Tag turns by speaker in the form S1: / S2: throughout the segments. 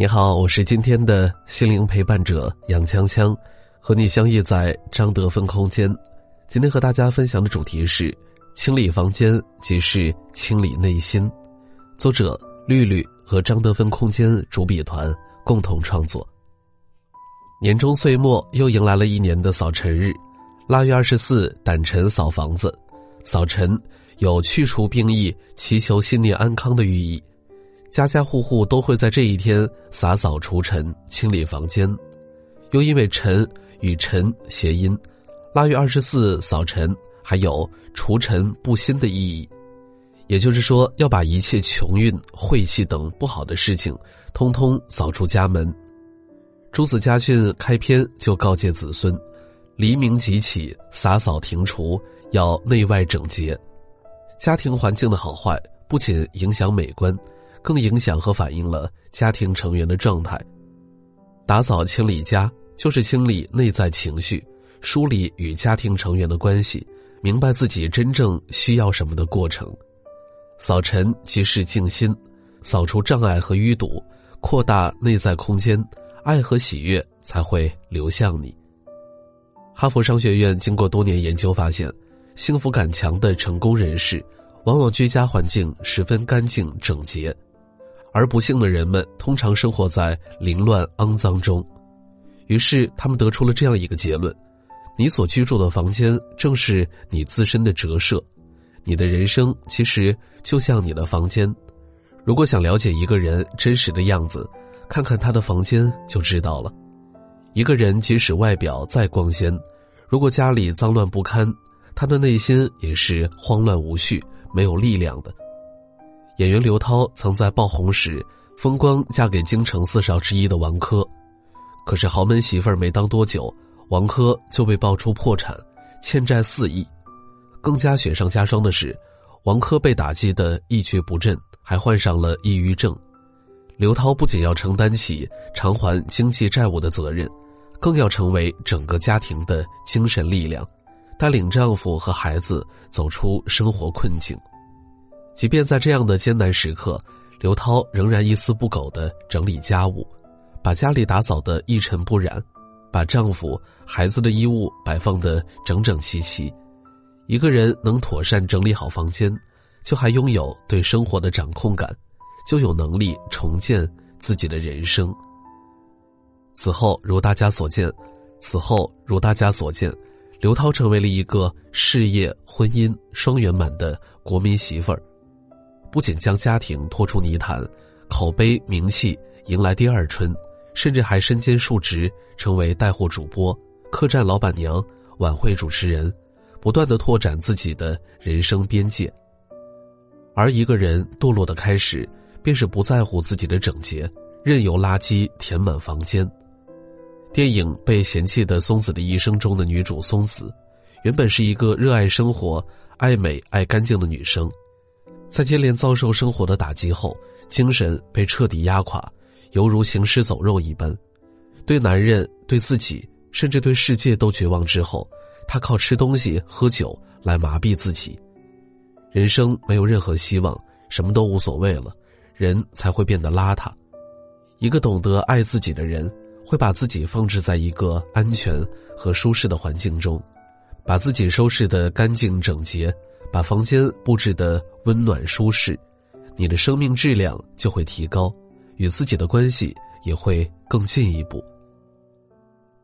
S1: 你好，我是今天的心灵陪伴者杨锵锵，和你相遇在张德芬空间。今天和大家分享的主题是：清理房间即是清理内心。作者绿绿和张德芬空间主笔团共同创作。年终岁末，又迎来了一年的扫尘日。腊月二十四，掸尘扫房子。扫尘有去除病疫、祈求新年安康的寓意。家家户户都会在这一天洒扫除尘、清理房间。又因为“尘”与“尘”谐音，腊月二十四扫尘还有除尘布新的意义。也就是说，要把一切穷运、晦气等不好的事情，通通扫出家门。朱子家训开篇就告诫子孙：黎明即起，洒扫庭除，要内外整洁。家庭环境的好坏不仅影响美观，更影响和反映了家庭成员的状态。打扫清理家，就是清理内在情绪，梳理与家庭成员的关系，明白自己真正需要什么的过程。扫尘即是静心，扫除障碍和淤堵，扩大内在空间。爱和喜悦才会流向你。哈佛商学院经过多年研究发现，幸福感强的成功人士，往往居家环境十分干净整洁，而不幸的人们通常生活在凌乱肮脏中。于是，他们得出了这样一个结论：你所居住的房间正是你自身的折射，你的人生其实就像你的房间。如果想了解一个人真实的样子，看看他的房间就知道了。一个人即使外表再光鲜，如果家里脏乱不堪，他的内心也是慌乱无序、没有力量的。演员刘涛曾在爆红时风光嫁给京城四少之一的王珂，可是豪门媳妇儿没当多久，王珂就被爆出破产，欠债四亿。更加雪上加霜的是，王珂被打击的一蹶不振，还患上了抑郁症。刘涛不仅要承担起偿还经济债务的责任，更要成为整个家庭的精神力量，带领丈夫和孩子走出生活困境。即便在这样的艰难时刻，刘涛仍然一丝不苟地整理家务，把家里打扫得一尘不染，把丈夫、孩子的衣物摆放得整整齐齐。一个人能妥善整理好房间，就还拥有对生活的掌控感。就有能力重建自己的人生。此后，如大家所见，此后如大家所见，刘涛成为了一个事业、婚姻双圆满的国民媳妇儿，不仅将家庭拖出泥潭，口碑名气迎来第二春，甚至还身兼数职，成为带货主播、客栈老板娘、晚会主持人，不断的拓展自己的人生边界。而一个人堕落的开始。便是不在乎自己的整洁，任由垃圾填满房间。电影《被嫌弃的松子的一生》中的女主松子，原本是一个热爱生活、爱美、爱干净的女生，在接连遭受生活的打击后，精神被彻底压垮，犹如行尸走肉一般。对男人、对自己，甚至对世界都绝望之后，她靠吃东西、喝酒来麻痹自己。人生没有任何希望，什么都无所谓了。人才会变得邋遢。一个懂得爱自己的人，会把自己放置在一个安全和舒适的环境中，把自己收拾得干净整洁，把房间布置的温暖舒适，你的生命质量就会提高，与自己的关系也会更进一步。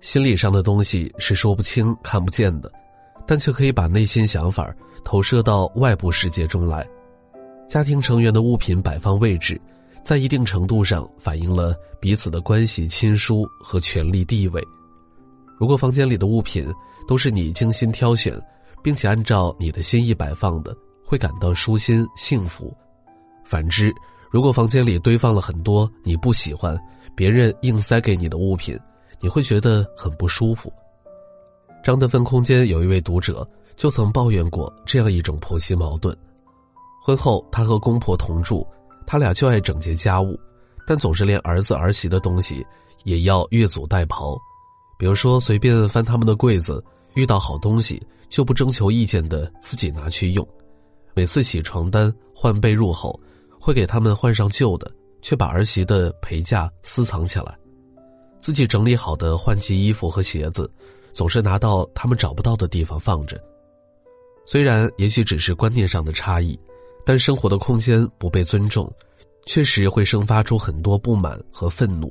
S1: 心理上的东西是说不清、看不见的，但却可以把内心想法投射到外部世界中来。家庭成员的物品摆放位置，在一定程度上反映了彼此的关系亲疏和权力地位。如果房间里的物品都是你精心挑选，并且按照你的心意摆放的，会感到舒心幸福；反之，如果房间里堆放了很多你不喜欢、别人硬塞给你的物品，你会觉得很不舒服。张德芬空间有一位读者就曾抱怨过这样一种婆媳矛盾：婚后他和公婆同住，他俩就爱整洁家务，但总是连儿子儿媳的东西也要越俎代庖。比如说，随便翻他们的柜子，遇到好东西就不征求意见的自己拿去用；每次洗床单、换被褥后，会给他们换上旧的，却把儿媳的陪嫁私藏起来。自己整理好的换季衣服和鞋子，总是拿到他们找不到的地方放着。虽然也许只是观念上的差异，但生活的空间不被尊重，确实会生发出很多不满和愤怒，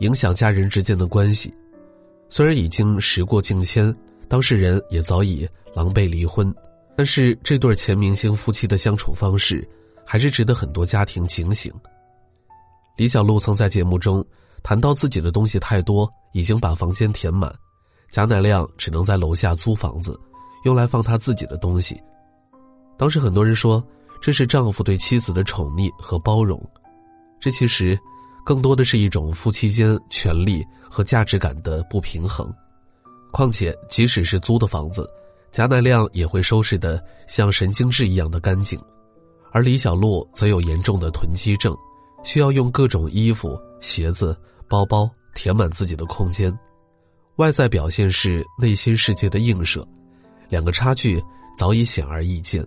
S1: 影响家人之间的关系。虽然已经时过境迁，当事人也早已狼狈离婚，但是这对前明星夫妻的相处方式，还是值得很多家庭警醒。李小璐曾在节目中谈到自己的东西太多，已经把房间填满，贾乃亮只能在楼下租房子，用来放他自己的东西。当时很多人说这是丈夫对妻子的宠溺和包容，这其实。更多的是一种夫妻间权力和价值感的不平衡。况且，即使是租的房子，贾乃亮也会收拾的像神经质一样的干净，而李小璐则有严重的囤积症，需要用各种衣服、鞋子、包包填满自己的空间。外在表现是内心世界的映射，两个差距早已显而易见。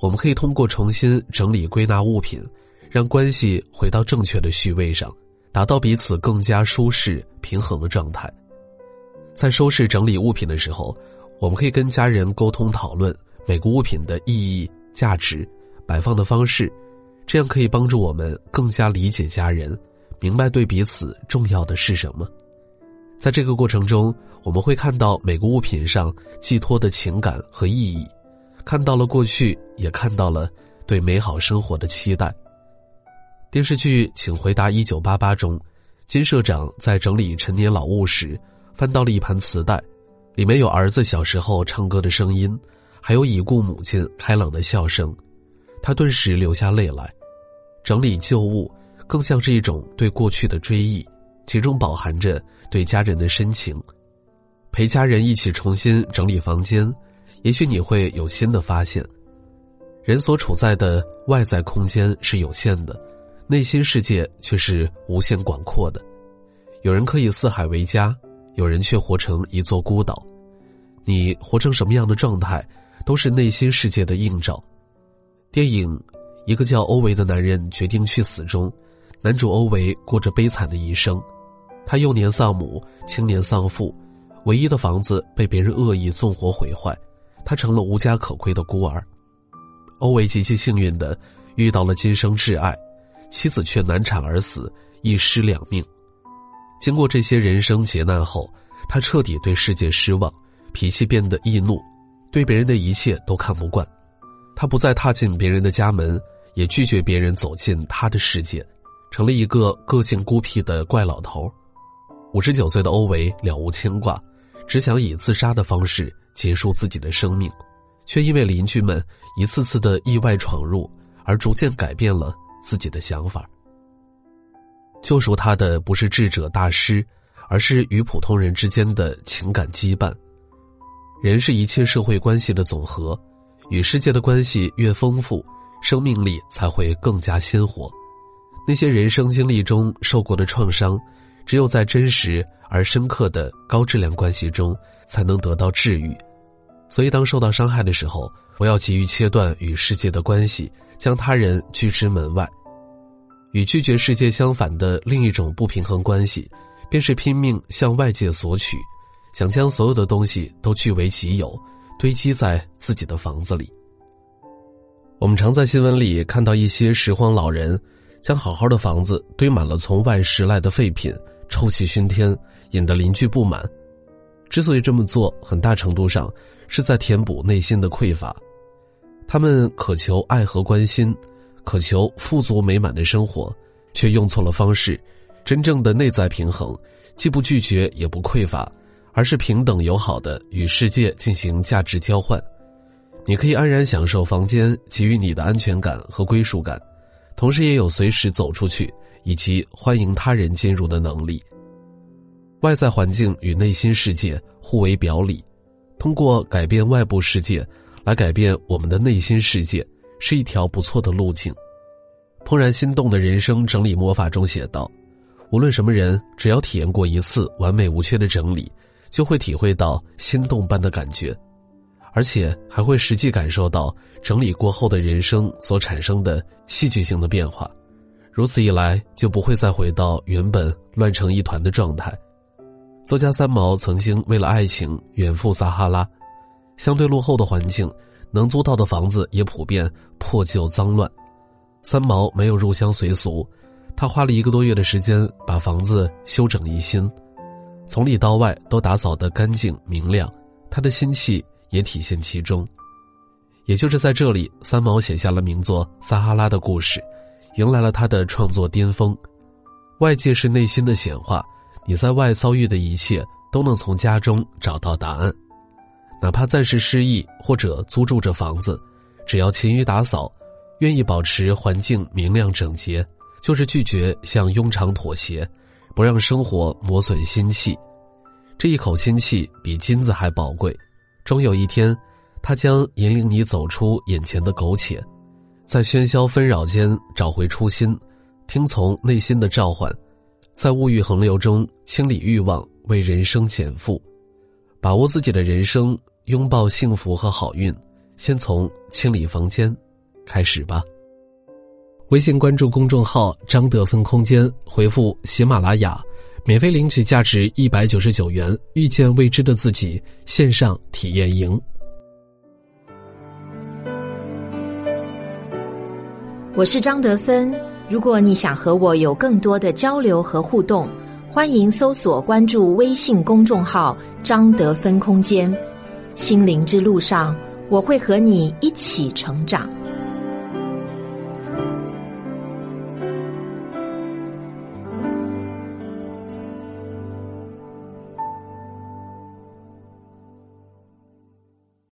S1: 我们可以通过重新整理归纳物品。让关系回到正确的序位上，达到彼此更加舒适平衡的状态。在收拾整理物品的时候，我们可以跟家人沟通讨论每个物品的意义、价值、摆放的方式，这样可以帮助我们更加理解家人，明白对彼此重要的是什么。在这个过程中，我们会看到每个物品上寄托的情感和意义，看到了过去，也看到了对美好生活的期待。电视剧《请回答一九八八》中，金社长在整理陈年老物时，翻到了一盘磁带，里面有儿子小时候唱歌的声音，还有已故母亲开朗的笑声，他顿时流下泪来。整理旧物，更像是一种对过去的追忆，其中饱含着对家人的深情。陪家人一起重新整理房间，也许你会有新的发现。人所处在的外在空间是有限的。内心世界却是无限广阔的，有人可以四海为家，有人却活成一座孤岛。你活成什么样的状态，都是内心世界的映照。电影《一个叫欧维的男人决定去死》中，男主欧维过着悲惨的一生，他幼年丧母，青年丧父，唯一的房子被别人恶意纵火毁坏，他成了无家可归的孤儿。欧维极其幸运的遇到了今生挚爱。妻子却难产而死，一尸两命。经过这些人生劫难后，他彻底对世界失望，脾气变得易怒，对别人的一切都看不惯。他不再踏进别人的家门，也拒绝别人走进他的世界，成了一个个性孤僻的怪老头。五十九岁的欧维了无牵挂，只想以自杀的方式结束自己的生命，却因为邻居们一次次的意外闯入，而逐渐改变了。自己的想法。救赎他的不是智者大师，而是与普通人之间的情感羁绊。人是一切社会关系的总和，与世界的关系越丰富，生命力才会更加鲜活。那些人生经历中受过的创伤，只有在真实而深刻的高质量关系中，才能得到治愈。所以，当受到伤害的时候，不要急于切断与世界的关系。将他人拒之门外，与拒绝世界相反的另一种不平衡关系，便是拼命向外界索取，想将所有的东西都据为己有，堆积在自己的房子里。我们常在新闻里看到一些拾荒老人，将好好的房子堆满了从外拾来的废品，臭气熏天，引得邻居不满。之所以这么做，很大程度上是在填补内心的匮乏。他们渴求爱和关心，渴求富足美满的生活，却用错了方式。真正的内在平衡，既不拒绝也不匮乏，而是平等友好的与世界进行价值交换。你可以安然享受房间给予你的安全感和归属感，同时也有随时走出去以及欢迎他人进入的能力。外在环境与内心世界互为表里，通过改变外部世界来改变我们的内心世界，是一条不错的路径。怦然心动的人生整理魔法中写道：“无论什么人，只要体验过一次完美无缺的整理，就会体会到心动般的感觉，而且还会实际感受到整理过后的人生所产生的戏剧性的变化。如此一来，就不会再回到原本乱成一团的状态。”作家三毛曾经为了爱情远赴撒哈拉，相对落后的环境，能租到的房子也普遍破旧脏乱。三毛没有入乡随俗，他花了一个多月的时间把房子修整一新，从里到外都打扫得干净明亮，他的心气也体现其中。也就是在这里，三毛写下了名作《撒哈拉》的故事，迎来了他的创作巅峰。外界是内心的显化。你在外遭遇的一切都能从家中找到答案，哪怕暂时失意或者租住着房子，只要勤于打扫，愿意保持环境明亮整洁，就是拒绝向庸常妥协，不让生活磨损心气。这一口心气比金子还宝贵，终有一天，它将引领你走出眼前的苟且，在喧嚣纷扰间找回初心，听从内心的召唤。在物欲横流中清理欲望，为人生减负，把握自己的人生，拥抱幸福和好运。先从清理房间开始吧。微信关注公众号“张德芬空间”，回复“喜马拉雅”，免费领取价值一百九十九元《遇见未知的自己》线上体验营。
S2: 我是张德芬。如果你想和我有更多的交流和互动，欢迎搜索关注微信公众号“张德芬空间”。心灵之路上，我会和你一起成长。